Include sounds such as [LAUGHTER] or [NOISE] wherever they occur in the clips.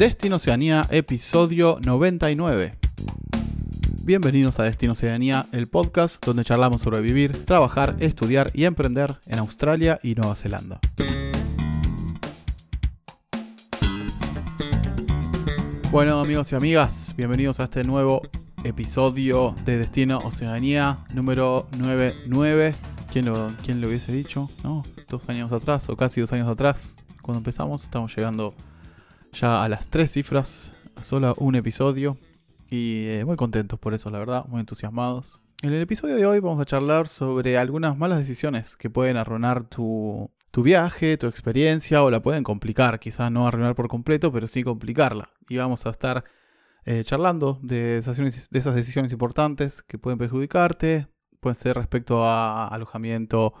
Destino Oceanía, episodio 99. Bienvenidos a Destino Oceanía, el podcast donde charlamos sobre vivir, trabajar, estudiar y emprender en Australia y Nueva Zelanda. Bueno amigos y amigas, bienvenidos a este nuevo episodio de Destino Oceanía número 99. ¿Quién lo, quién lo hubiese dicho? ¿No? Dos años atrás o casi dos años atrás, cuando empezamos, estamos llegando ya a las tres cifras, solo un episodio. Y eh, muy contentos por eso, la verdad, muy entusiasmados. En el episodio de hoy vamos a charlar sobre algunas malas decisiones que pueden arruinar tu, tu viaje, tu experiencia o la pueden complicar. Quizás no arruinar por completo, pero sí complicarla. Y vamos a estar eh, charlando de esas, de esas decisiones importantes que pueden perjudicarte. Pueden ser respecto a alojamiento,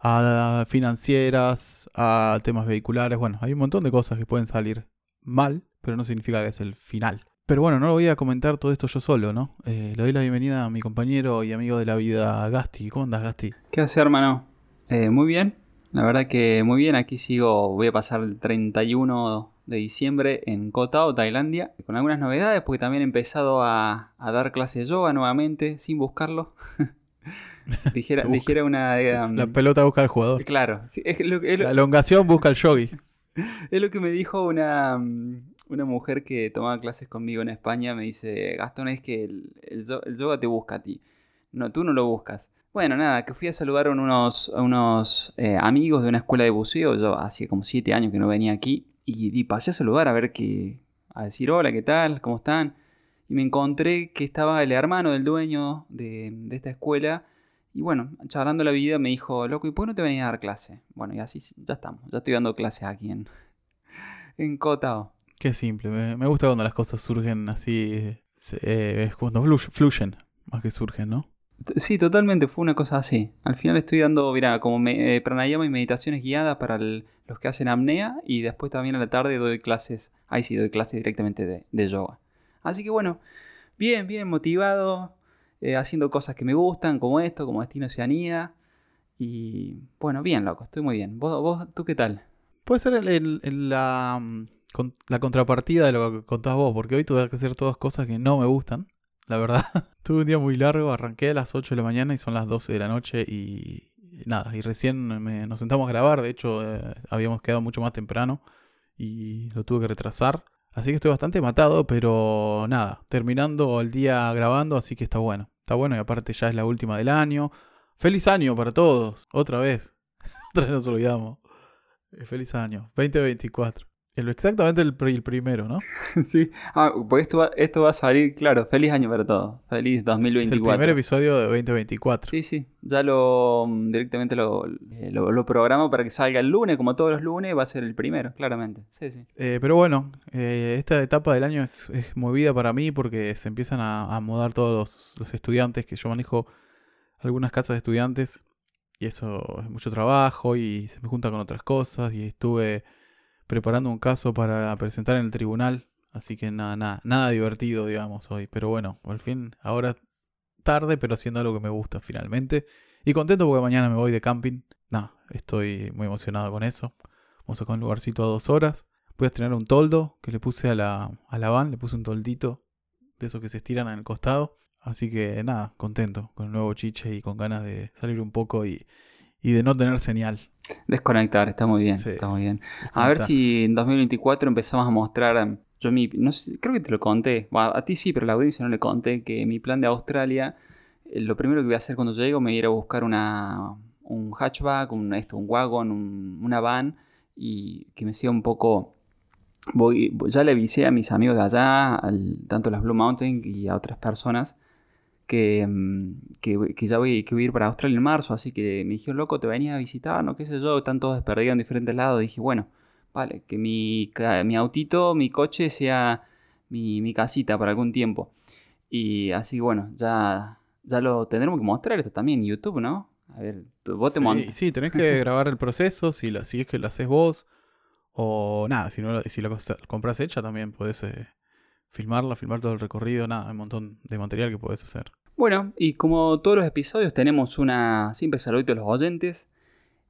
a financieras, a temas vehiculares. Bueno, hay un montón de cosas que pueden salir mal, pero no significa que es el final. Pero bueno, no lo voy a comentar todo esto yo solo, ¿no? Eh, le doy la bienvenida a mi compañero y amigo de la vida, Gasti. ¿Cómo andas, Gasti? ¿Qué haces, hermano? Eh, muy bien. La verdad que muy bien. Aquí sigo, voy a pasar el 31 de diciembre en Koh Tao, Tailandia, con algunas novedades, porque también he empezado a, dar clases de yoga nuevamente, sin buscarlo. [LAUGHS] dijera, [LAUGHS] dijera una... la pelota busca al jugador. Claro. la elongación busca al yogi. [LAUGHS] Es lo que me dijo una, una mujer que tomaba clases conmigo en España. Me dice, Gastón, es que el, yoga te busca a ti. No, tú no lo buscas. Bueno, nada, que fui a saludar a unos, unos eh, amigos de una escuela de buceo. Yo hacía como siete años que no venía aquí. Y, pasé a saludar a ver qué. a decir hola, ¿qué tal? ¿Cómo están? Y me encontré que estaba el hermano del dueño de, de esta escuela y bueno, charlando la vida me dijo, loco, ¿y por qué no te venís a dar clase? Bueno, y así ya estamos. Ya estoy dando clases aquí en, [LAUGHS] en Cotao. Qué simple. Me, gusta cuando las cosas surgen así. Eh, es cuando fluyen, más que surgen, ¿no? Sí, totalmente. Fue una cosa así. Al final estoy dando, mira, como me, eh, pranayama y meditaciones guiadas para los que hacen apnea. Y después también a la tarde doy clases. Ahí sí, doy clases directamente de, de yoga. Así que bueno, bien, bien motivado eh, haciendo cosas que me gustan, como esto, como Destino Oceanía. Y bueno, bien, loco, estoy muy bien. ¿Vos, vos tú qué tal? Puede ser la, mm, la contrapartida de lo que contás vos, porque hoy tuve que hacer todas cosas que no me gustan, la verdad. [LAUGHS] tuve un día muy largo, arranqué a las 8 de la mañana y son las 12 de la noche y, nada, y recién nos sentamos a grabar, de hecho eh, habíamos quedado mucho más temprano y lo tuve que retrasar. Así que estoy bastante matado, pero nada, terminando el día grabando, así que está bueno. Está bueno y aparte ya es la última del año. Feliz año para todos, otra vez. [LAUGHS] otra vez nos olvidamos. Eh, feliz año, 2024. Exactamente el, primero, ¿no? [LAUGHS] sí. Ah, porque esto va, esto va a salir, claro, feliz año para todos. Feliz 2024. Es el primer episodio de 2024. Sí, sí. Ya lo mm, directamente eh, lo, lo, programo para que salga el lunes, como todos los lunes, va a ser el primero, claramente. Sí, sí. Eh, pero bueno, eh, esta etapa del año es, movida para mí porque se empiezan a, mudar todos los, estudiantes, que yo manejo algunas casas de estudiantes. Y eso es mucho trabajo y se me junta con otras cosas. Y estuve preparando un caso para presentar en el tribunal. Así que nada, nada, nada divertido, digamos, hoy. Pero bueno, al fin, ahora tarde, pero haciendo algo que me gusta finalmente. Y contento porque mañana me voy de camping. Nada, estoy muy emocionado con eso. Vamos a un lugarcito a dos horas. Voy a estrenar un toldo que le puse a la, a la van, le puse un toldito de esos que se estiran en el costado. Así que nada, contento con el nuevo chiche y con ganas de salir un poco y, y de no tener señal. Desconectar, está muy bien, está muy bien. A ver si en 2024 empezamos a mostrar, em, yo mi, no sé, creo que te lo conté, a, ti sí, pero a la audiencia no le conté, que mi plan de Australia, eh, lo primero que voy a hacer cuando llego me ir a buscar una, un hatchback, un, esto, un wagon, una van, y que me sea un poco... Voy, ya le avisé a mis amigos de allá, tanto a las Blue Mountain y a otras personas, Mm, que, que, ya voy, que voy a ir para Australia en marzo, así que me dijeron, loco, te venía a visitar, no qué sé yo, están todos desperdidos en diferentes lados. dije, bueno, vale, que mi, mi autito, mi coche sea mi, mi, casita por algún tiempo. Y así, bueno, ya, ya lo tendremos que mostrar esto también en YouTube, ¿no? A ver, vos te sí, sí, tenés [LAUGHS] que grabar el proceso, si, lo, si es que lo haces vos, o nada, si, no, si la compras hecha también podés eh, filmarla, filmar todo el recorrido, nada, un montón de material que puedes hacer. Bueno, y como todos los episodios tenemos una siempre saludito a los oyentes.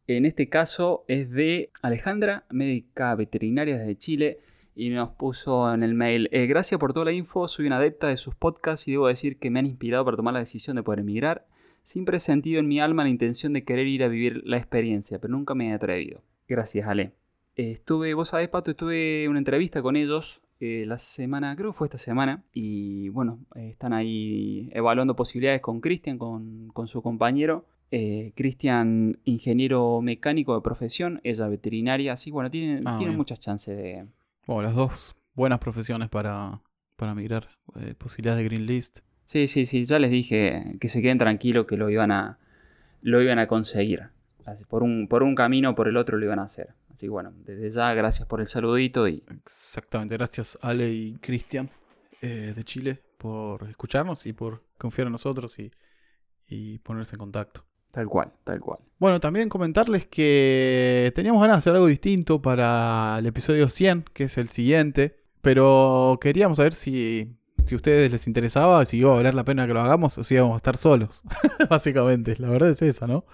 En este caso es de Alejandra, médica veterinaria desde Chile. y nos puso en el mail, eh, gracias por toda la info, soy una adepta de sus podcasts y debo decir que me han inspirado para tomar la decisión de poder emigrar. Siempre he sentido en mi alma la intención de querer ir a vivir la experiencia, pero nunca me he atrevido. Gracias, Ale. Estuve, vos sabés, Pato, estuve una entrevista con ellos eh, la semana, creo que fue esta semana, y bueno, están ahí evaluando posibilidades con Cristian, con, su compañero. Cristian, ingeniero mecánico de profesión, ella veterinaria, así bueno, tiene, ah, tiene muchas chances de, bueno, las dos buenas profesiones para, para migrar. Eh, posibilidades de Green List. Sí, sí, sí. Ya les dije que se queden tranquilos que lo iban a, lo iban a conseguir. Por un, por un camino o por el otro lo iban a hacer. Así que bueno, desde ya gracias por el saludito y... Exactamente, gracias Ale y Cristian eh, de Chile por escucharnos y por confiar en nosotros y, y ponerse en contacto. Tal cual, tal cual. Bueno, también comentarles que teníamos ganas de hacer algo distinto para el episodio 100, que es el siguiente, pero queríamos saber si, si a ustedes les interesaba, si iba a valer la pena que lo hagamos o si íbamos a estar solos, [LAUGHS] básicamente. La verdad es esa, ¿no?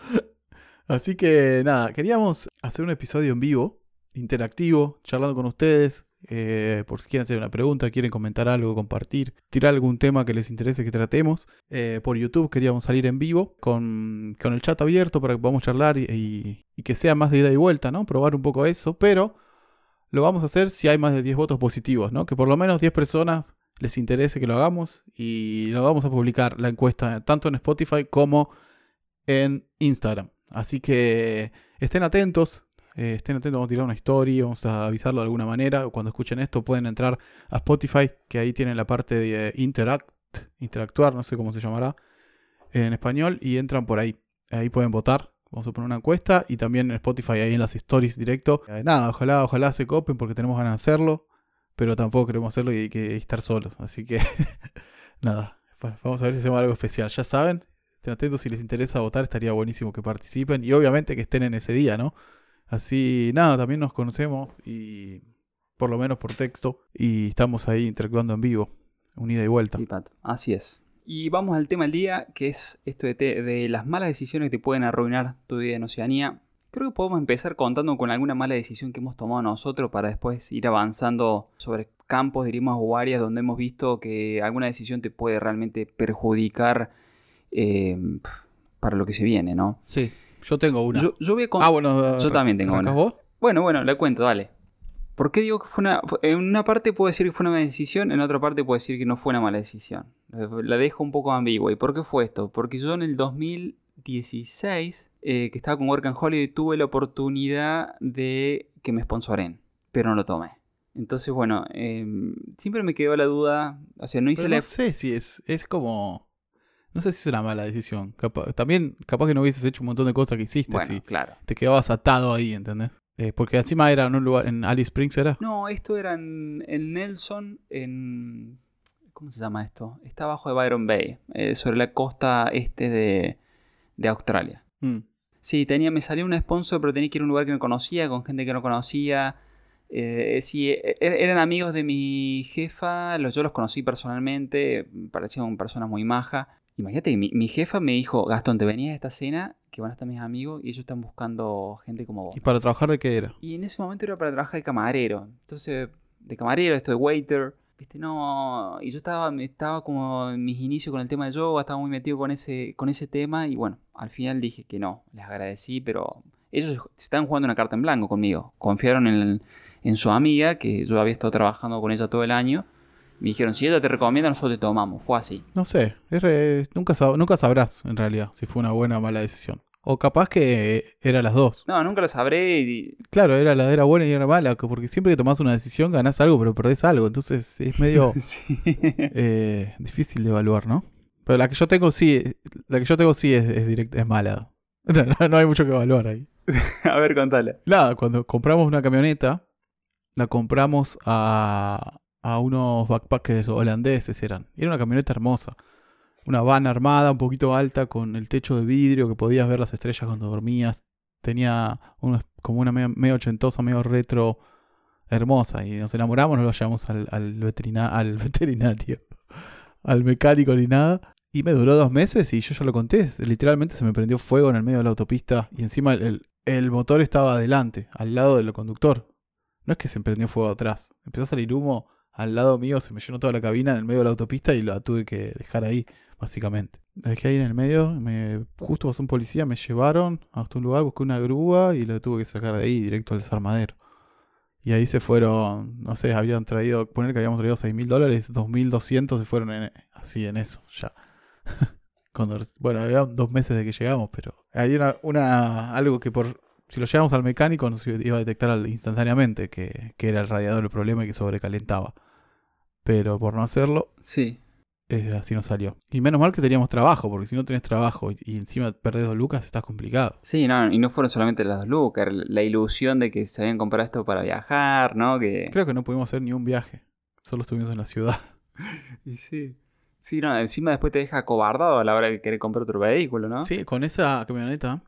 Así que nada, queríamos hacer un episodio en vivo, interactivo, charlando con ustedes, eh, por si quieren hacer una pregunta, quieren comentar algo, compartir, tirar algún tema que les interese que tratemos. Eh, por YouTube queríamos salir en vivo con, el chat abierto para que podamos charlar y, que sea más de ida y vuelta, ¿no? Probar un poco eso, pero lo vamos a hacer si hay más de 10 votos positivos, ¿no? Que por lo menos 10 personas les interese que lo hagamos y lo vamos a publicar la encuesta tanto en Spotify como en Instagram. Así que estén atentos, eh, estén atentos, vamos a tirar una historia, vamos a avisarlo de alguna manera. Cuando escuchen esto pueden entrar a Spotify, que ahí tienen la parte de interact, interactuar, no sé cómo se llamará en español, y entran por ahí. Ahí pueden votar. Vamos a poner una encuesta y también en Spotify, ahí en las stories directo. Eh, nada, ojalá, ojalá se copen porque tenemos ganas de hacerlo, pero tampoco queremos hacerlo y hay estar solos. Así que, [LAUGHS] nada, vamos a ver si hacemos algo especial. Ya saben, estén atentos si les interesa votar, estaría buenísimo que participen y obviamente que estén en ese día, ¿no? Así, nada, también nos conocemos y por lo menos por texto y estamos ahí interactuando en vivo, unida y vuelta. Así es. Y vamos al tema del día, que es esto de, de, las malas decisiones que te pueden arruinar tu vida en Oceanía. Creo que podemos empezar contando con alguna mala decisión que hemos tomado nosotros para después ir avanzando sobre campos, diríamos, o áreas donde hemos visto que alguna decisión te puede realmente perjudicar eh, para lo que se viene, ¿no? Sí. Yo tengo una. Yo, voy a ah, bueno, yo también tengo una. vos? Bueno, bueno, le cuento, dale. ¿Por qué digo que fue una... En una parte puedo decir que fue una mala decisión, en otra parte puedo decir que no fue una mala decisión. La dejo un poco ambigua. ¿Y por qué fue esto? Porque yo en el 2016, eh, que estaba con Work and Holiday, tuve la oportunidad de que me sponsoren, pero no lo tomé. Entonces, bueno, em, siempre me quedó la duda. O sea, no hice la... No sé si es, es como no sé si es una mala decisión. también, capaz que no hubieses hecho un montón de cosas que hiciste. Bueno, claro. Te quedabas atado ahí, ¿entendés? Eh, porque encima era en un lugar, en Alice Springs, ¿era? No, esto era en, Nelson, en... ¿Cómo se llama esto? Está abajo de Byron Bay, eh, sobre la costa este de, de Australia. Mm. Sí, tenía, me salió un sponsor, pero tenía que ir a un lugar que no conocía, con gente que no conocía. Eh, sí, e, e, eran amigos de mi jefa, los, yo los conocí personalmente, parecían personas muy majas. Imagínate, mi, mi jefa me dijo, Gastón, te venías a esta cena, que van a estar mis amigos, y ellos están buscando gente como vos. ¿Y para trabajar de qué era? Y en ese momento era para trabajar de camarero. Entonces, de camarero, esto de waiter. Viste, no. Y yo estaba, estaba como en mis inicios con el tema de yoga, estaba muy metido con ese, con ese tema. Y bueno, al final dije que no. Les agradecí, pero ellos estaban jugando una carta en blanco conmigo. Confiaron en, en su amiga, que yo había estado trabajando con ella todo el año. Me dijeron, si ella te recomienda, nosotros te tomamos. Fue así. No sé, nunca, nunca sabrás en realidad si fue una buena o mala decisión. O capaz que era las dos. No, nunca lo sabré. Claro, era la era buena y era mala, porque siempre que tomás una decisión ganás algo, pero perdés algo. Entonces es medio [LAUGHS] eh, difícil de evaluar, ¿no? Pero la que yo tengo sí, la que yo tengo sí es, es, es mala. [LAUGHS] No, hay mucho que evaluar ahí. [LAUGHS] a ver, contale. Nada, cuando compramos una camioneta, la compramos a, a unos backpackers holandeses eran. Era una camioneta hermosa. Una van armada, un poquito alta, con el techo de vidrio que podías ver las estrellas cuando dormías. Tenía como una medio, ochentosa, medio retro, hermosa. Y nos enamoramos, no lo llevamos al, al, al [LAUGHS] veterinario, al mecánico ni nada. Y me duró dos meses y yo ya lo conté. Literalmente se me prendió fuego en el medio de la autopista y encima el, el motor estaba adelante, al lado del conductor. No es que se prendió fuego atrás. Empezó a salir humo al lado mío, se me llenó toda la cabina en el medio de la autopista y la tuve que dejar ahí, básicamente. La dejé ahí en el medio, me, justo pasó un policía, me llevaron hasta un lugar, busqué una grúa y la tuve que sacar de ahí directo al desarmadero. Y ahí se fueron, no sé, habían traído, poner que habíamos traído 6 mil dólares, 2.200 se fueron así en eso, ya. [LAUGHS] bueno, había dos meses de que llegamos, pero hay una, algo que por, si lo llevamos al mecánico nos iba a detectar instantáneamente que, que era el radiador el problema y que sobrecalentaba. Pero por no hacerlo, sí. Eh, así nos salió. Y menos mal que teníamos trabajo, porque si no tenés trabajo y, encima perdés dos lucas, está complicado. Sí, no, y no fueron solamente las dos lucas, la ilusión de que se habían comprado esto para viajar, ¿no? Que... Creo que no pudimos hacer ni un viaje, solo estuvimos en la ciudad. [LAUGHS] y sí. Sí, no, encima después te deja cobardado a la hora de querer comprar otro vehículo, ¿no? Sí, con esa camioneta,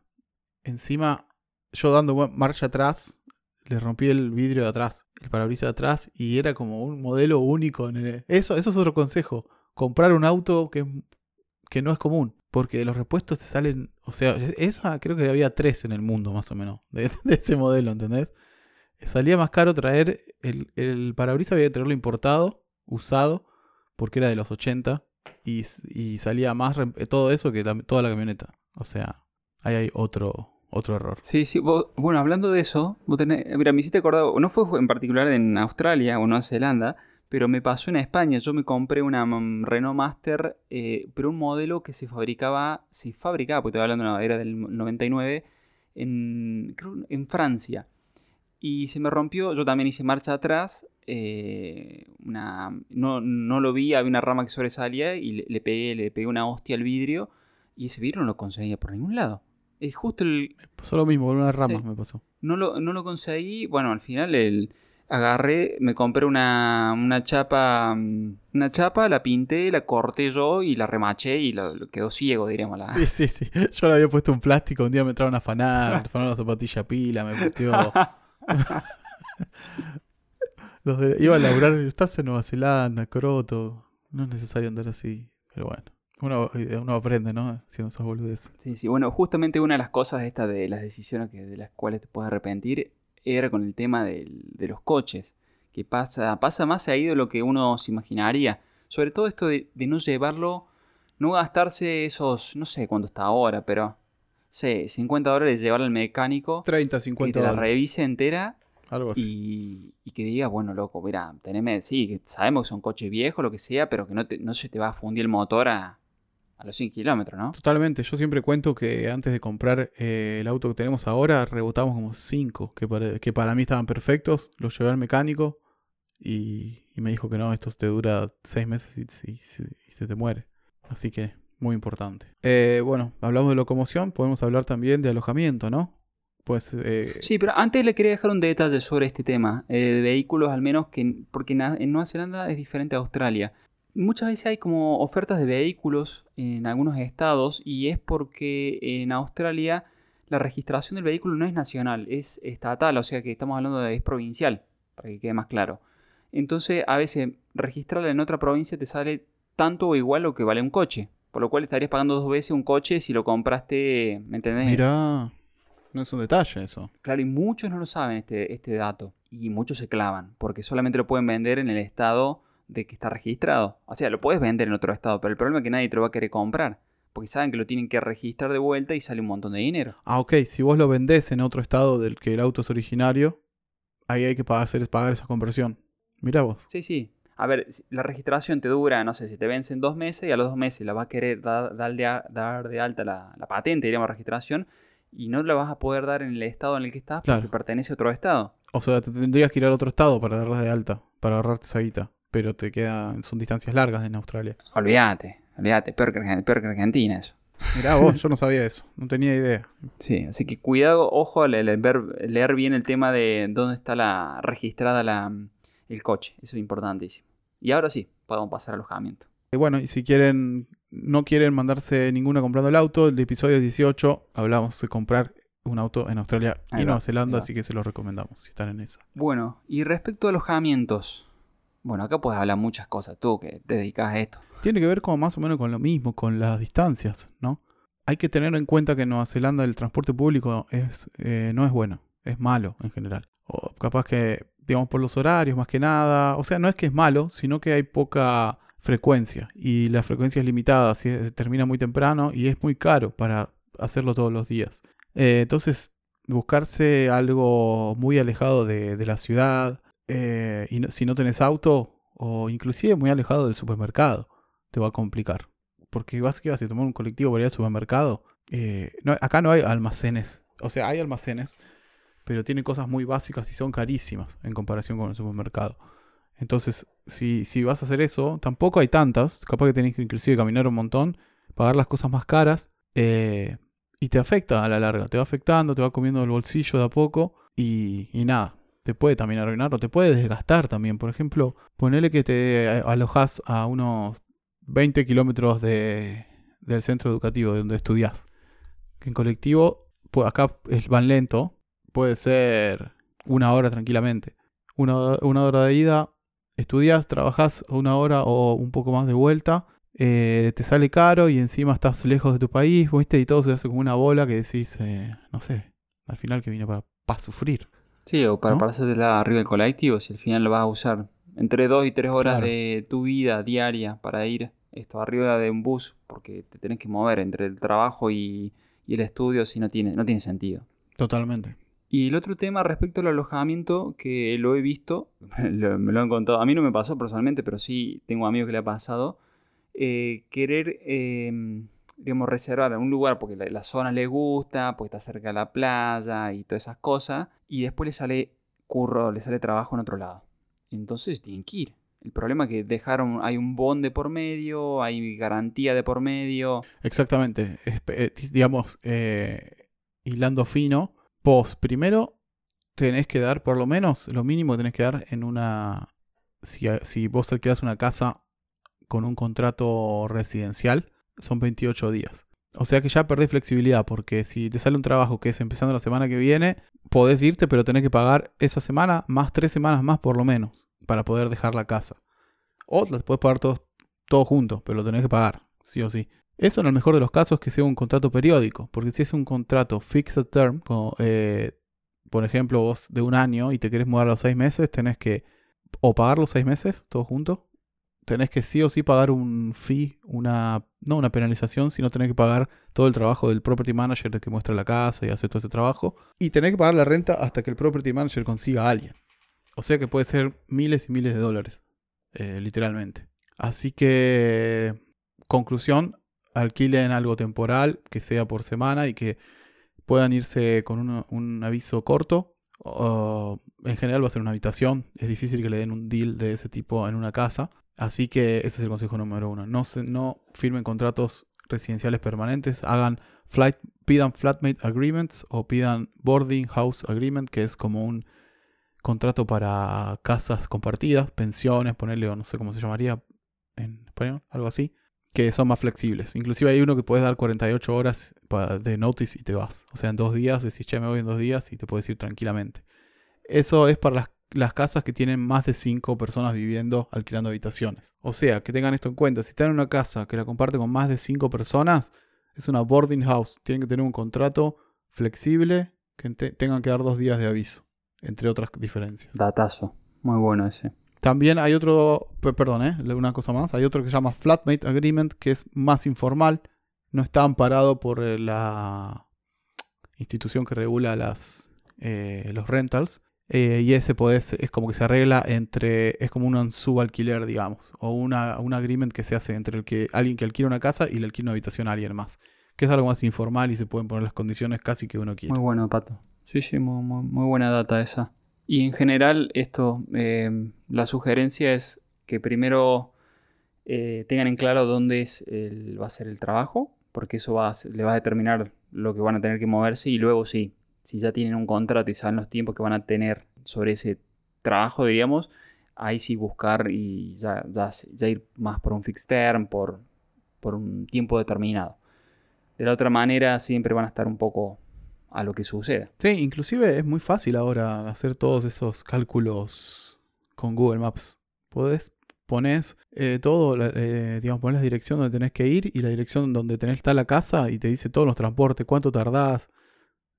encima yo dando marcha atrás, le rompí el vidrio de atrás, el parabrisas de atrás, y era como un modelo único. En el... eso, eso es otro consejo comprar un auto que, que no es común. Porque los repuestos te salen. O sea, esa creo que había tres en el mundo, más o menos. De, [LAUGHS] ese modelo, ¿entendés? Salía más caro traer. El, el parabrisas había que tenerlo importado, usado, porque era de los 80. Y, y salía más todo eso que toda la camioneta. O sea, ahí hay otro, otro error. Sí, sí. bueno, hablando de eso, vos tenés, mira, me hiciste acordar, no fue en particular en Australia o Nueva Zelanda, pero me pasó en España. Yo me compré una mm, Renault Master, eh, pero un modelo que se fabricaba, se fabricaba, porque estoy hablando de era del 99, en, creo, en Francia. Y se me rompió, yo también hice marcha atrás, eh, una, no, no, lo vi, había una rama que sobresalía y le, pegué, le pegué una hostia al vidrio y ese vidrio no lo conseguía por ningún lado. Es justo el... Me pasó lo mismo, con una rama me pasó. No lo, no lo conseguí, bueno, al final el agarré, me compré una, una chapa, mm, una chapa, la pinté, la corté yo y la remaché y lo, quedó ciego, diríamos. La... Sí, sí, sí. [LAUGHS] Yo le había puesto un plástico, un día me entraron a afanar, me [LAUGHS] afanaron la zapatilla pila, me puteó. [LAUGHS] Iba a laburar, estás en Nueva Zelanda, croto. No es necesario andar así, pero bueno. Uno, uno aprende, ¿no? Haciendo esas boludeces. Sí, sí. Bueno, justamente una de las cosas esta de las decisiones que, de las cuales te puedes arrepentir era con el tema de, los coches, que pasa, pasa más ahí de lo que uno se imaginaría. Sobre todo esto de, no llevarlo, no gastarse esos, no sé cuánto está ahora, pero, sé, 50 dólares llevarlo al mecánico. 30, 50 Que te la revise entera. Algo así. Y, que diga, bueno, loco, mira, teneme, sí, que sabemos que son coches viejos, lo que sea, pero que no, no se te va a fundir el motor a, a los 100 kilómetros, ¿no? Totalmente. Yo siempre cuento que antes de comprar eh, el auto que tenemos ahora, rebotamos como 5, que para, que para mí estaban perfectos. Los llevé al mecánico y, me dijo que no, esto te dura 6 meses y, se te muere. Así que, muy importante. Eh, bueno, hablamos de locomoción, podemos hablar también de alojamiento, ¿no? Pues, eh... Sí, pero antes le quería dejar un detalle sobre este tema, eh, de vehículos al menos, que porque en Nueva Zelanda es diferente a Australia muchas veces hay como ofertas de vehículos en algunos estados y es porque en Australia la registración del vehículo no es nacional, es estatal, o sea que estamos hablando de es provincial, para que quede más claro. Entonces a veces registrarla en otra provincia te sale tanto o igual lo que vale un coche, por lo cual estarías pagando dos veces un coche si lo compraste, ¿me entendés? Mira, no es un detalle eso. Claro, y muchos no lo saben este, este dato y muchos se clavan, porque solamente lo pueden vender en el estado de que está registrado. O sea, lo puedes vender en otro estado, pero el problema es que nadie te lo va a querer comprar. Porque saben que lo tienen que registrar de vuelta y sale un montón de dinero. Ah, ok. Si vos lo vendés en otro estado del que el auto es originario, ahí hay que pagar, pagar esa conversión. Mira vos. Sí, sí. A ver, la registración te dura, no sé, si te vence en dos meses y a los dos meses la va a querer dar, de, alta la, patente, diríamos, registración, y no la vas a poder dar en el estado en el que estás porque pertenece a otro estado. O sea, te tendrías que ir al otro estado para darla de alta, para ahorrarte esa guita pero te quedan, son distancias largas en Australia. Olvídate, olvídate, peor que, Argentina eso. Mirá [LAUGHS] vos, yo no sabía eso, no tenía idea. Sí, así que cuidado, ojo al leer, bien el tema de dónde está la registrada la, el coche, eso es importantísimo. Y ahora sí, podemos pasar al alojamiento. Y bueno, y si quieren, no quieren mandarse ninguna comprando el auto, el episodio 18 hablamos de comprar un auto en Australia y Nueva Zelanda, así que se lo recomendamos si están en esa. Bueno, y respecto a alojamientos, bueno, acá puedes hablar muchas cosas, tú que te dedicas a esto. Tiene que ver como más o menos con lo mismo, con las distancias, ¿no? Hay que tener en cuenta que en Nueva Zelanda el transporte público es, eh, no es bueno, es malo en general. O capaz que digamos, por los horarios más que nada. O sea, no es que es malo, sino que hay poca frecuencia y la frecuencia es limitada, si termina muy temprano y es muy caro para hacerlo todos los días. Eh, entonces, buscarse algo muy alejado de, la ciudad eh, y si no tenés auto o inclusive muy alejado del supermercado, te va a complicar. Porque vas que a tomar un colectivo para ir al supermercado. Eh, acá no hay almacenes. O sea, hay almacenes, pero tienen cosas muy básicas y son carísimas en comparación con el supermercado. Entonces, si, si vas a hacer eso, tampoco hay tantas. Capaz que tenés que inclusive caminar un montón, pagar las cosas más caras. Eh, y te afecta a la larga. Te va afectando, te va comiendo el bolsillo de a poco. Y, y nada, te puede también arruinar o te puede desgastar también. Por ejemplo, ponele que te alojas a unos 20 kilómetros de, del centro educativo de donde estudias. Que en colectivo, pues acá van lento, puede ser una hora tranquilamente. Una, una hora de ida, estudias, trabajas una hora o un poco más de vuelta, eh, te sale caro y encima estás lejos de tu país, ¿viste? Y todo se hace como una bola que decís, eh, no sé, al final que vino para, para sufrir. Sí, o para ¿no? la arriba del colectivo, si al final lo vas a usar entre dos y tres horas de tu vida diaria para ir esto arriba de un bus, porque te tenés que mover entre el trabajo y, y el estudio, si no tiene, no tiene sentido. Totalmente. Y el otro tema respecto al alojamiento, que lo he visto, [LAUGHS] me lo han contado, a mí no me pasó personalmente, pero sí tengo amigos que le ha pasado, eh, querer, em, digamos, reservar un lugar porque la, zona le gusta, porque está cerca de la playa y todas esas cosas, y después le sale curro, le sale trabajo en otro lado. Entonces tienen que ir. El problema es que dejaron, hay un bond de por medio, hay garantía de por medio. Exactamente, eh, digamos, eh, fino Vos primero tenés que dar, por lo menos, lo mínimo tenés que dar en una. Si, si vos alquilás una casa con un contrato residencial, son 28 días. O sea que ya perdés flexibilidad, porque si te sale un trabajo que es empezando la semana que viene, podés irte, pero tenés que pagar esa semana más tres semanas más por lo menos, para poder dejar la casa. O las puedes pagar todos todo juntos, pero lo tenés que pagar, sí o sí. Eso en el mejor de los casos que sea un contrato periódico, porque si es un contrato fixed term, eh, por ejemplo vos de un año y te querés mudar a los seis meses, tenés que o pagar los seis meses, todo junto, tenés que sí o sí pagar un fee, una, no una penalización, sino tenés que pagar todo el trabajo del property manager que muestra la casa y hace todo ese trabajo, y tenés que pagar la renta hasta que el property manager consiga a alguien. O sea que puede ser miles y miles de dólares, eh, literalmente. Así que, conclusión, alquilen algo temporal, que sea por semana y que puedan irse con un aviso corto. en general va a ser una habitación. Es difícil que le den un deal de ese tipo en una casa. Así que ese es el consejo número uno. No, se, no firmen contratos residenciales permanentes. Hagan flight, pidan flatmate agreements o pidan boarding house agreement, que es como un contrato para casas compartidas, pensiones, ponerle o no sé cómo se llamaría en español, algo así que son más flexibles. Inclusive hay uno que puedes dar 48 horas de notice y te vas. O sea, en dos días decís, che, me voy en dos días y te puedes ir tranquilamente. Eso es para las, casas que tienen más de 5 personas viviendo, alquilando habitaciones. O sea, que tengan esto en cuenta. Si están en una casa que la comparte con más de 5 personas, es una boarding house. Tienen que tener un contrato flexible que tengan que dar dos días de aviso, entre otras diferencias. Datazo. Muy bueno ese. También hay otro, perdón, ¿eh? una cosa más, hay otro que se llama Flatmate Agreement, que es más informal, no está amparado por eh, la institución que regula las, eh, los rentals. Y ese pues, es como que se arregla entre, es como un subalquiler, digamos, o una, un agreement que se hace entre el que, alguien que alquila una casa y le alquila una habitación a alguien más. Que es algo más informal y se pueden poner las condiciones casi que uno quiere. Muy bueno, Pato. Sí, sí, muy buena data esa. Y en general, esto, eh, la sugerencia es que primero eh, tengan en claro dónde es va a ser el trabajo, porque eso va le va a determinar lo que van a tener que moverse y luego sí, si ya tienen un contrato y saben los tiempos que van a tener sobre ese trabajo, diríamos, ahí sí buscar y ya, ya, ir más por un fixed term, por, por un tiempo determinado. De la otra manera siempre van a estar un poco a lo que suceda. Sí, inclusive es muy fácil ahora hacer todos esos cálculos con Google Maps. Podés, pones eh, todo, eh, digamos, pones la dirección donde tenés que ir y la dirección donde tenés está la casa y te dice todos los transportes, cuánto tardás.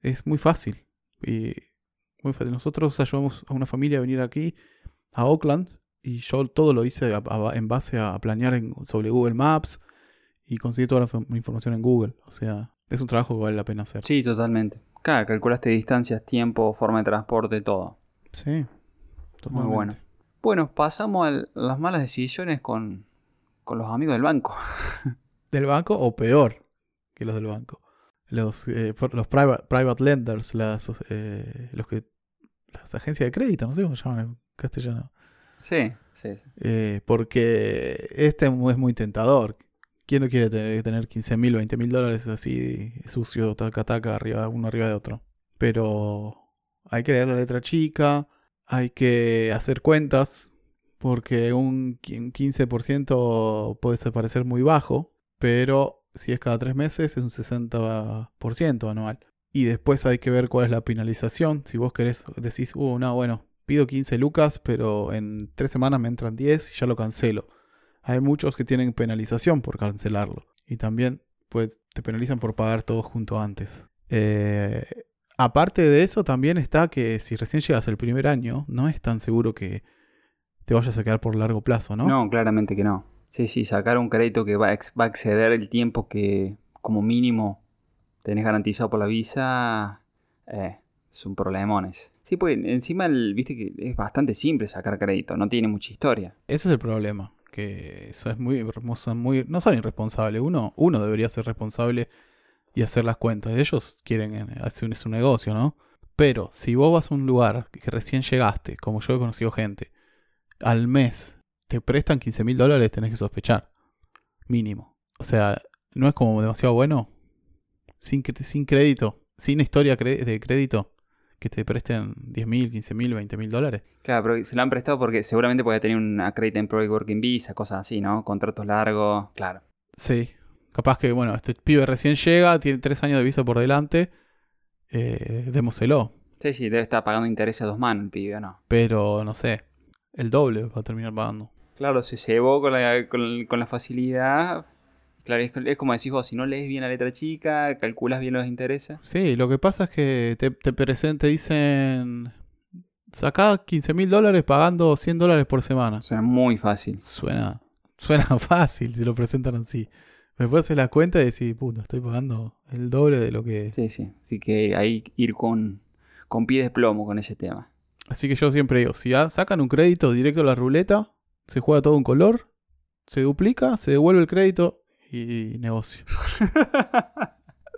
Es muy fácil. Y muy fácil. Nosotros ayudamos a una familia a venir aquí, a Oakland, y yo todo lo hice en base a planear sobre Google Maps y conseguir toda la información en Google. O sea, es un trabajo que vale la pena hacer. Sí, totalmente. Claro, calculaste distancias, tiempo, forma de transporte, todo. Sí, totalmente. Muy bueno. Bueno, pasamos a las malas decisiones con, los amigos del banco. ¿Del banco o peor que los del banco? Los, eh, los private, lenders, las, eh, los que, las agencias de crédito, no sé cómo se llaman en castellano. Sí, sí. Eh, porque este es muy tentador. ¿Quién no quiere tener, tener 15 mil, 20 mil dólares así sucio, taca, taca, arriba, uno arriba de otro? Pero hay que leer la letra chica, hay que hacer cuentas, porque un 15% puede parecer muy bajo, pero si es cada tres meses es un 60% anual. Y después hay que ver cuál es la penalización. Si vos querés, decís, uh, no, bueno, pido 15 lucas, pero en tres semanas me entran 10 y ya lo cancelo hay muchos que tienen penalización por cancelarlo. Y también pues, te penalizan por pagar todo junto antes. Eh, aparte de eso, también está que si recién llegas el primer año, no es tan seguro que te vayas a quedar por largo plazo, ¿no? No, claramente que no. Sí, sí, sacar un crédito que va a, exceder el tiempo que como mínimo tenés garantizado por la visa eh, es un problemones. Sí, pues encima viste que es bastante simple sacar crédito, no tiene mucha historia. Ese es el problema que eso es muy, muy no son irresponsables. Uno, uno debería ser responsable y hacer las cuentas. Ellos quieren eh, hacer su negocio, ¿no? Pero si vos vas a un lugar que recién llegaste, como yo he conocido gente, al mes te prestan 15 mil dólares, tenés que sospechar. Mínimo. O sea, no es como demasiado bueno. Sin, sin crédito, sin historia de crédito, que te presten 10 mil, 15 mil, 20 mil dólares. Claro, pero se lo han prestado porque seguramente puede tener una Credit Employee Working Visa, cosas así, ¿no? Contratos largos, claro. Sí. Capaz que, bueno, este pibe recién llega, tiene tres años de visa por delante, eh, démoselo. Sí, sí, debe estar pagando intereses a dos manos el pibe, ¿no? Pero, no sé, el doble va a terminar pagando. Claro, se cebó con la, con la facilidad, Claro, es, como decís vos, si no lees bien la letra chica, calculas bien los intereses. Sí, lo que pasa es que te, te, dicen, sacá 15 mil dólares pagando 100 dólares por semana. Suena muy fácil. Suena, [LAUGHS] suena fácil si lo presentan así. Después haces la cuenta y decís, puta, estoy pagando el doble de lo que... Sí, sí. Así que ahí ir con, con pie de plomo con ese tema. Así que yo siempre digo, si sacan un crédito directo a la ruleta, se juega todo un color, se duplica, se devuelve el crédito y negocio. [LAUGHS]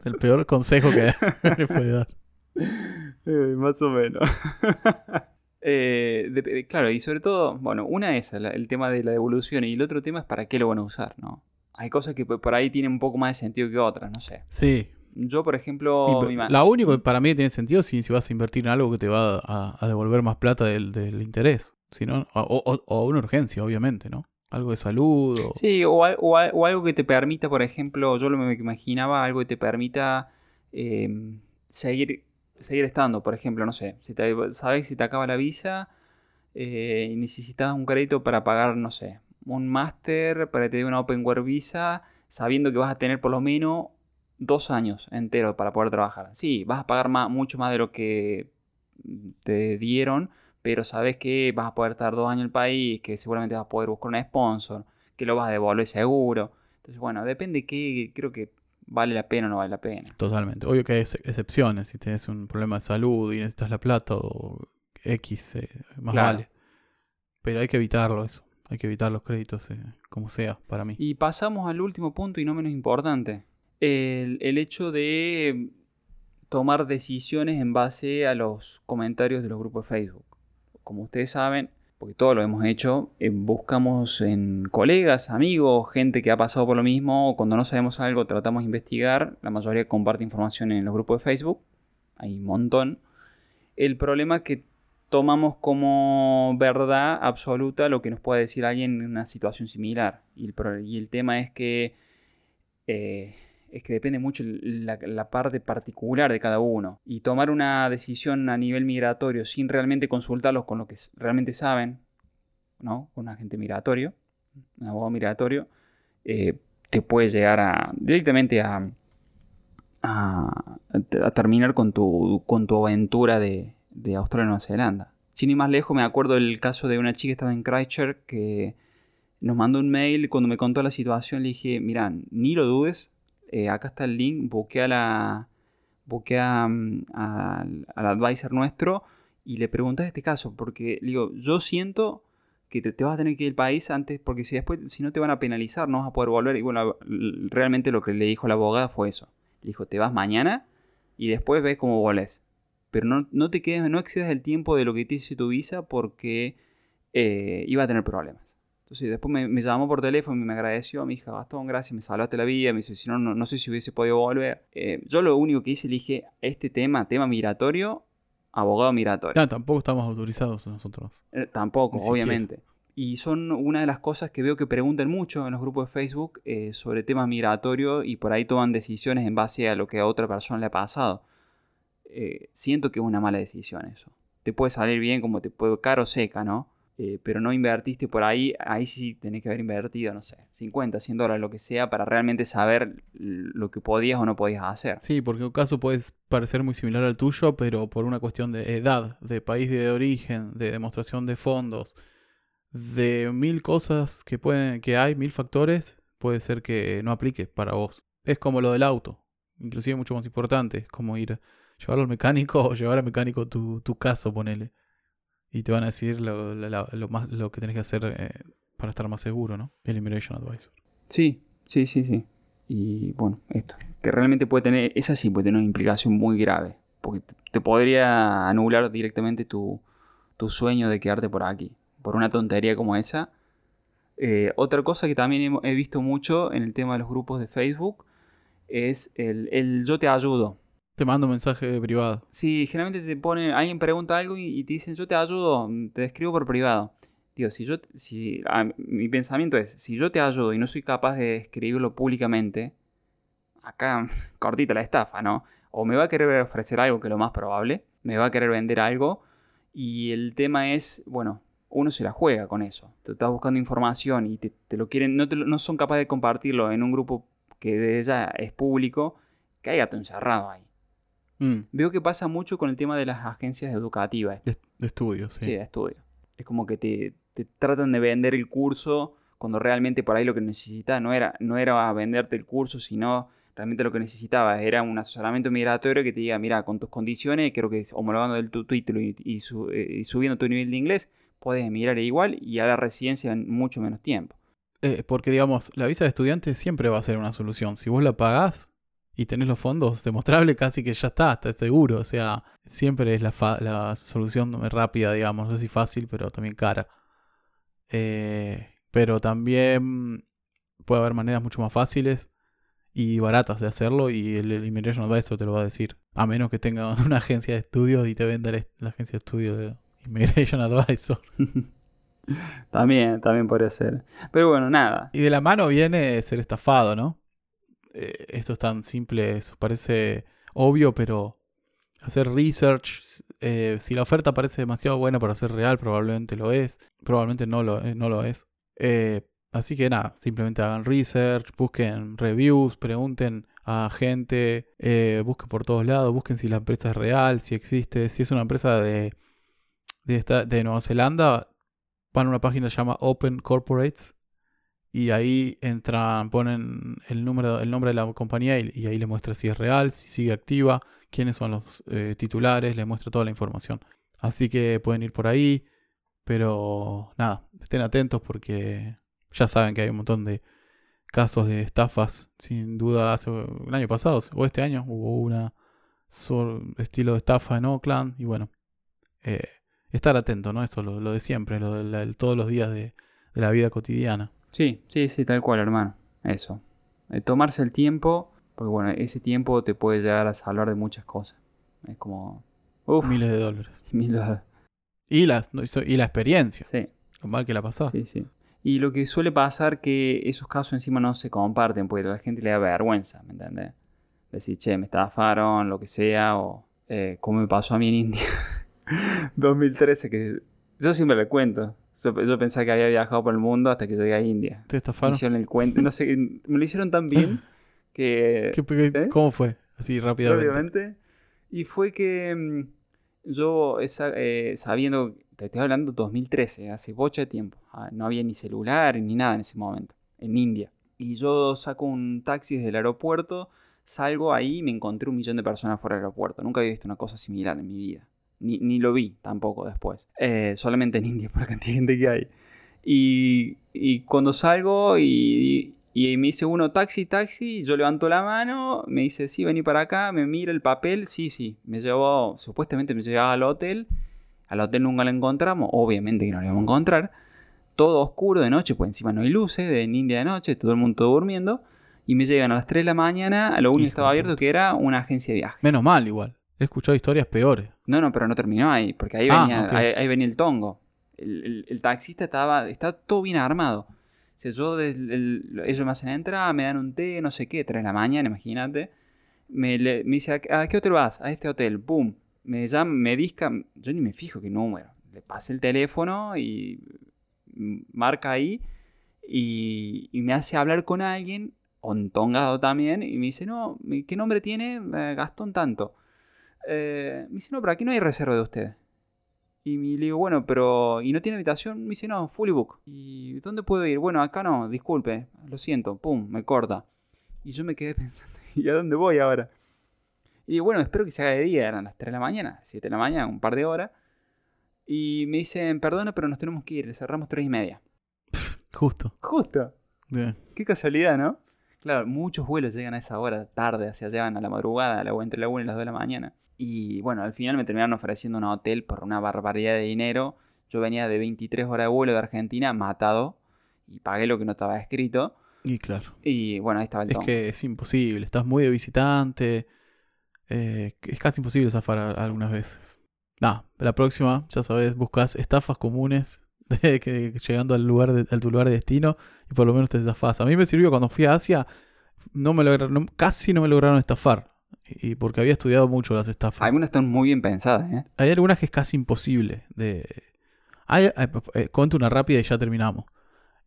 El peor consejo que [LAUGHS] le puede dar. Eh, más o menos. [LAUGHS] Eh, claro, y sobre todo, bueno, una es el, tema de la devolución y el otro tema es para qué lo van a usar, ¿no? Hay cosas que por ahí tienen un poco más de sentido que otras, no sé. Sí. Yo, por ejemplo... la único que para mí tiene sentido es si, vas a invertir en algo que te va a, devolver más plata del, del interés. Si no, o, o una urgencia, obviamente, ¿no? Algo de salud. O... Sí, o, o, algo que te permita, por ejemplo, yo lo me imaginaba, algo que te permita em, seguir, seguir estando. Por ejemplo, no sé, si te, sabes si te acaba la visa eh, y necesitas un crédito para pagar, no sé, un máster para que te dé una Openware Visa, sabiendo que vas a tener por lo menos dos años enteros para poder trabajar. Sí, vas a pagar más, mucho más de lo que te dieron pero sabes que vas a poder estar dos años en el país, que seguramente vas a poder buscar un sponsor, que lo vas a devolver seguro. Entonces, bueno, depende que creo que vale la pena o no vale la pena. Totalmente. Obvio que hay excepciones, si tienes un problema de salud y necesitas la plata o X, eh, más vale. Pero hay que evitarlo eso. Hay que evitar los créditos, eh, como sea, para mí. Y pasamos al último punto y no menos importante. El, el hecho de tomar decisiones en base a los comentarios de los grupos de Facebook como ustedes saben, porque todo lo hemos hecho, eh, buscamos en colegas, amigos, gente que ha pasado por lo mismo, cuando no sabemos algo tratamos de investigar, la mayoría comparte información en los grupos de Facebook, hay un montón. El problema es que tomamos como verdad absoluta lo que nos puede decir alguien en una situación similar. Y el, tema es que eh, es que depende mucho la, parte particular de cada uno. Y tomar una decisión a nivel migratorio sin realmente consultarlos con lo que realmente saben, ¿no? Con un agente migratorio, un abogado migratorio, eh, te puede llegar a directamente a, a, terminar con tu, con tu aventura de, de Australia y Nueva Zelanda. Sin ir más lejos, me acuerdo del caso de una chica que estaba en Christchurch que nos mandó un mail. Cuando me contó la situación, le dije: Mira, ni lo dudes, eh, acá está el link, busqué a la. Busqué mm, al advisor nuestro y le pregunté este caso, porque digo, yo siento que te, vas a tener que ir al país antes, porque si después, si no te van a penalizar, no vas a poder volver. Y bueno, realmente lo que le dijo la abogada fue eso. Le dijo, te vas mañana y después ves cómo volés. Pero no, no te quedes, no excedas el tiempo de lo que te dice tu visa porque eh, iba a tener problemas. Entonces después me, llamó por teléfono y me agradeció. Mi hija, Gastón, gracias, me salvaste la vida. Me dice, si no, no, sé si hubiese podido volver. Eh, yo lo único que hice, dije, este tema, tema migratorio, abogado migratorio. No, tampoco estamos autorizados nosotros. Eh, tampoco, obviamente. Y son una de las cosas que veo que preguntan mucho en los grupos de Facebook eh, sobre temas migratorios y por ahí toman decisiones en base a lo que a otra persona le ha pasado. Siento que es una mala decisión eso. Te puede salir bien como te puede caro seca, ¿no? Eh, pero no invertiste por ahí, ahí sí tenés que haber invertido, no sé, 50, 100 dólares, lo que sea, para realmente saber lo que podías o no podías hacer. Sí, porque un caso puede parecer muy similar al tuyo, pero por una cuestión de edad, de país de origen, de demostración de fondos, de mil cosas que, pueden, que hay, mil factores, puede ser que no aplique para vos. Es como lo del auto, inclusive mucho más importante, es como ir, llevarlo al mecánico [LAUGHS] o llevar al mecánico tu, tu caso, ponele y te van a decir lo, más, lo que tenés que hacer eh, para estar más seguro, ¿no? El Immigration Advisor. Sí, sí, sí, sí. Y bueno, esto, que realmente puede tener, esa sí puede tener una implicación muy grave, porque te podría anular directamente tu, sueño de quedarte por aquí, por una tontería como esa. Eh, otra cosa que también he visto mucho en el tema de los grupos de Facebook es el, el yo te ayudo. Te mando un mensaje privado. Sí, generalmente te ponen, alguien pregunta algo y, te dicen, yo te ayudo, te escribo por privado. Digo, si yo, si, mi pensamiento es, si yo te ayudo y no soy capaz de escribirlo públicamente, acá [LAUGHS] cortita la estafa, ¿no? O me va a querer ofrecer algo, que es lo más probable, me va a querer vender algo, y el tema es, bueno, uno se la juega con eso. Te estás buscando información y te, lo quieren, no, no son capaces de compartirlo en un grupo que de ella es público, gato encerrado ahí. Mm. Veo que pasa mucho con el tema de las agencias educativas. De, estudios, sí. Sí, de estudios. Es como que te, tratan de vender el curso cuando realmente por ahí lo que necesitas no era, no era venderte el curso, sino realmente lo que necesitabas era un asesoramiento migratorio que te diga, mira, con tus condiciones, creo que homologando el, tu título y, eh, y, subiendo tu nivel de inglés, puedes emigrar igual y a la residencia en mucho menos tiempo. Eh, porque, digamos, la visa de estudiante siempre va a ser una solución. Si vos la pagás, y tenés los fondos demostrable, casi que ya está, está seguro. O sea, siempre es la, la solución rápida, digamos. No sé si fácil, pero también cara. Eh, pero también puede haber maneras mucho más fáciles y baratas de hacerlo y el, el Immigration Advisor te lo va a decir. A menos que tenga [LAUGHS] una agencia de estudios y te venda la, agencia de estudios de Immigration [LAUGHS] Advisor. [LAUGHS] también, también podría ser. Pero bueno, nada. Y de la mano viene ser estafado, ¿no? Eh, esto es tan simple, eso parece obvio, pero hacer research, eh, si la oferta parece demasiado buena para ser real, probablemente lo es, probablemente no lo, eh, no lo es. así que nada, simplemente hagan research, busquen reviews, pregunten a gente, busquen por todos lados, busquen si la empresa es real, si existe, si es una empresa de, de, de Nueva Zelanda, van a una página que se llama Open Corporates y ahí entran, ponen el número, el nombre de la compañía y, ahí le muestra si es real, si sigue activa, quiénes son los eh, titulares, le muestra toda la información. Así que pueden ir por ahí, pero nada, estén atentos porque ya saben que hay un montón de casos de estafas. Sin duda, hace el año pasado o este año hubo una estilo de estafa en Oakland y bueno, eh, estar atento, ¿no? Eso lo, lo de siempre, lo de todos los días de la vida cotidiana. Sí, sí, sí, tal cual, hermano. Eso. Eh, tomarse el tiempo, porque bueno, ese tiempo te puede llegar a salvar de muchas cosas. Es como... Uf, miles de dólares. [LAUGHS] Miles de... Y la, y la experiencia. Sí. Lo mal que la pasó. Sí, sí. Y lo que suele pasar que esos casos encima no se comparten, porque a la gente le da vergüenza, ¿me entiendes? Decir, che, me estafaron, lo que sea, o eh, como me pasó a mí en India. [LAUGHS] 2013, que yo siempre le cuento. Yo, pensaba que había viajado por el mundo hasta que llegué a India. ¿Te estafaron? Me hicieron el cuento. No sé, [LAUGHS] me lo hicieron tan bien que... ¿Qué, ¿Eh? ¿Cómo fue? Así rápidamente. Rápidamente. Y fue que mm, yo eh, sabiendo, te estoy hablando 2013, hace bocha de tiempo, ah, no había ni celular ni nada en ese momento, en India. Y yo saco un taxi desde el aeropuerto, salgo ahí y me encontré un millón de personas fuera del aeropuerto. Nunca había visto una cosa similar en mi vida. Ni, ni lo vi tampoco después. Eh, solamente en India [LAUGHS] por la cantidad de gente que hay. Y, y cuando salgo y, y me dice uno, taxi, taxi, yo levanto la mano, me dice, sí, vení para acá, me mira el papel, sí, sí, me llevó, supuestamente me llevaba al hotel, al hotel nunca lo encontramos, obviamente que no lo íbamos a encontrar, todo oscuro de noche, pues encima no hay luces, de en India de noche, todo el mundo durmiendo, y me llegan a las 3 de la mañana, a lo único que estaba abierto que era una agencia de viaje. Menos mal igual, he escuchado historias peores. No, no, pero no terminó ahí, porque ahí, ah, venía, ahí, venía el tongo. El, el, taxista estaba, estaba todo bien armado yo ellos me hacen entrar, me dan un té, no sé qué, 3 de la mañana, imagínate. Me, me dice, ¿a qué hotel vas? A este hotel, boom. Me llama, me disca, yo ni me fijo qué número. Le pasé el teléfono y marca ahí y, me hace hablar con alguien, ontongado también, y me dice, no, ¿qué nombre tiene? Eh, Gastón tanto. Eh, me dice, no, pero aquí no hay reserva de ustedes. Y le digo, bueno, pero ¿y no tiene habitación? Me dice, no, fully book. ¿Y dónde puedo ir? Bueno, acá no, disculpe, lo siento, pum, me corta. Y yo me quedé [LAUGHS] pensando, ¿y a dónde voy ahora? Y digo, bueno, espero que se haga de día, eran las 3 de la mañana, 7 de la mañana, un par de horas. Y me dicen, perdona, pero nos tenemos que ir, cerramos 3 y media. [LAUGHS] Justo. Justo. Qué casualidad, ¿no? Claro, muchos vuelos llegan a esa hora, tarde, hacia llegan a la madrugada, entre la 1 y las 2 de la mañana. Y bueno, al final me terminaron ofreciendo un hotel por una barbaridad de dinero. Yo venía de 23 horas de vuelo de Argentina, matado, y pagué lo que no estaba escrito. Y claro. Y bueno, ahí estaba el Es que es imposible, estás muy de visitante. Eh, es casi imposible zafar algunas veces. Nah, la próxima, ya sabes, buscas estafas comunes [LAUGHS] de que, llegando al lugar de, tu lugar de destino y por lo menos te zafas. A mí me sirvió cuando fui a Asia, no me lograron, casi no me lograron estafar y porque había estudiado mucho las estafas. Algunas están muy bien pensadas, ¿eh? Hay algunas que es casi imposible de... Hay, eh, cuento una rápida y ya terminamos.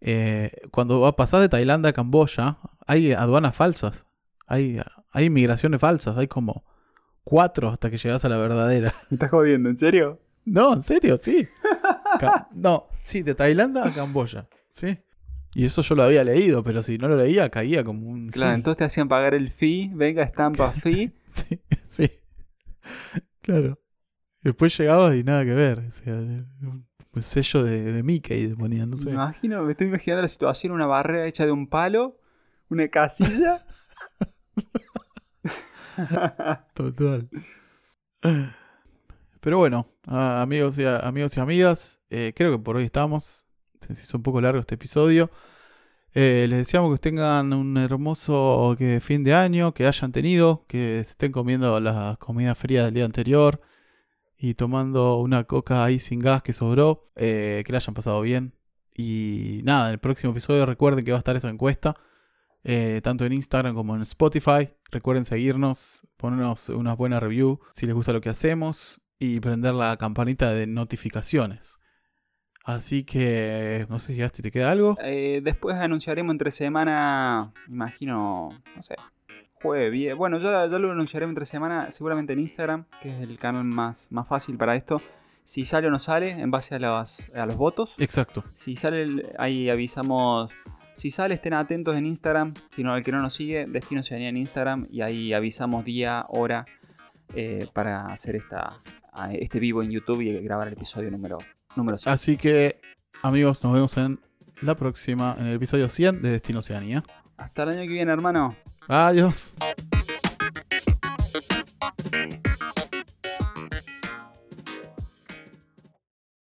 Eh, cuando pasás de Tailandia a Camboya, hay aduanas falsas. Hay, hay inmigraciones falsas. Hay como cuatro hasta que llegas a la verdadera. ¿Me estás jodiendo? ¿En serio? No, en serio, sí. no, sí, de Tailandia a Camboya. Sí. Y eso yo lo había leído, pero si no lo leía caía como un... Claro, entonces te hacían pagar el fee, venga, estampa [LAUGHS] fee. sí, sí. Claro. Después llegabas y nada que ver. O sea, un sello de, de Mickey ponían, no sé. Me imagino, me estoy imaginando la situación, una barrera hecha de un palo, una casilla. [LAUGHS] [LAUGHS] Total. Pero bueno, amigos y, amigos y amigas, eh, creo que por hoy estamos se hizo un poco largo este episodio. Eh, les deseamos que tengan un hermoso que fin de año, que hayan tenido, que estén comiendo la comida fría del día anterior y tomando una coca ahí sin gas que sobró, eh, que la hayan pasado bien. Y nada, en el próximo episodio recuerden que va a estar esa encuesta, eh, tanto en Instagram como en Spotify. Recuerden seguirnos, ponernos una buena review si les gusta lo que hacemos y prender la campanita de notificaciones. Así que no sé si ya te queda algo. Eh, después anunciaremos entre semana, imagino, no sé, jueves, Bueno, yo, lo anunciaré entre semana, seguramente en Instagram, que es el canal más, más fácil para esto. Si sale o no sale, en base a, a los votos. Exacto. Si sale, ahí avisamos. Si sale, estén atentos en Instagram. Si no, el que no nos sigue, Destino Ciudadanía en Instagram. Y ahí avisamos día, hora, eh, para hacer esta, este vivo en YouTube y grabar el episodio número Así que, amigos, nos vemos en la próxima, en el episodio 100 de Destino Oceanía. Hasta el año que viene, hermano. Adiós.